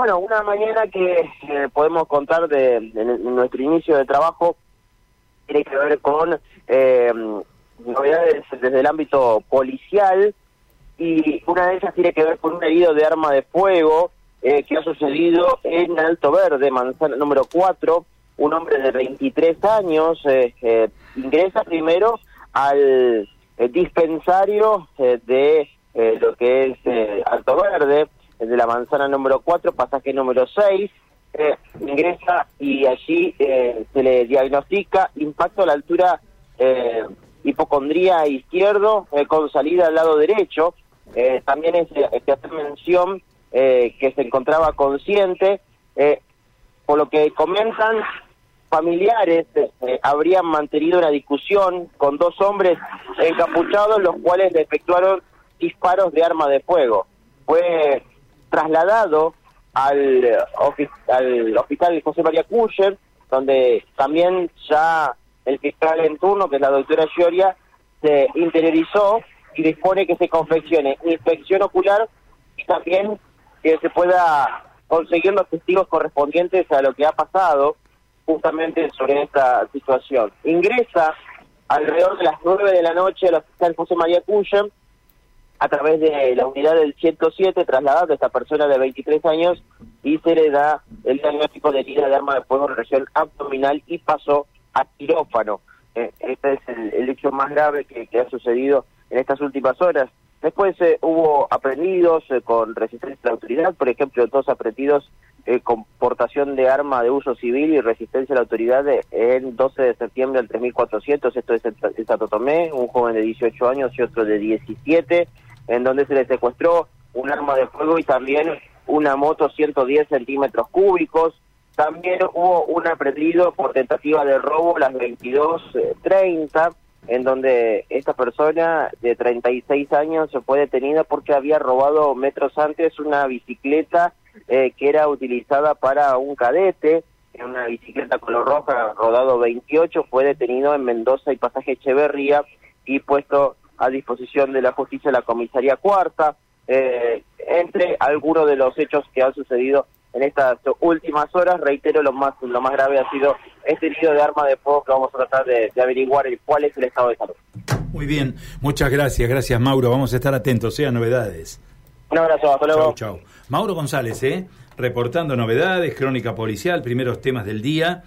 Bueno, una mañana que eh, podemos contar de, nuestro inicio de trabajo tiene que ver con eh, novedades desde el ámbito policial y una de ellas tiene que ver con un herido de arma de fuego eh, que ha sucedido en Alto Verde, manzana número 4. Un hombre de 23 años ingresa primero al dispensario de lo que es Alto Verde de la manzana número 4, pasaje número 6, eh, ingresa y allí eh, se le diagnostica impacto a la altura eh, hipocondría izquierdo con salida al lado derecho. también es que hace mención que se encontraba consciente, por lo que comentan familiares habrían mantenido una discusión con dos hombres encapuchados, los cuales le efectuaron disparos de arma de fuego. Fue trasladado al, al hospital José María Cuyer, donde también ya el fiscal en turno, que es la doctora Gioria, se interiorizó y dispone que se confeccione inspección ocular y también que se pueda conseguir los testigos correspondientes a lo que ha pasado justamente sobre esta situación. Ingresa alrededor de las nueve de la noche al hospital José María Cuyen a través de la unidad del 107 trasladado a esta persona de 23 años y se le da el diagnóstico de herida de arma de fuego en región abdominal y pasó a quirófano. Eh, este es el, hecho más grave que, ha sucedido en estas últimas horas. Después eh, hubo aprendidos eh, con resistencia a la autoridad, por ejemplo, dos aprendidos con portación de arma de uso civil y resistencia a la autoridad en 12 de septiembre del 3400, esto es en Santo Tomé, un joven de 18 años y otro de 17 en donde se le secuestró un arma de fuego y también una moto 110 centímetros cúbicos. También hubo un aprendido por tentativa de robo a las 22.30, en donde esta persona de 36 años se fue detenida porque había robado metros antes una bicicleta eh, que era utilizada para un cadete, una bicicleta color roja, rodado 28, fue detenido en Mendoza y Pasaje Echeverría y puesto a disposición de la justicia de la comisaría cuarta, eh, entre algunos de los hechos que han sucedido en estas últimas horas. Reitero, lo más, lo más grave ha sido este herido de arma de fuego que vamos a tratar de, averiguar el cuál es el estado de salud. Muy bien, muchas gracias, gracias Mauro, vamos a estar atentos, sean novedades. Un abrazo, hasta luego. Chau, chau. Mauro González, ¿eh? reportando novedades, crónica policial, primeros temas del día.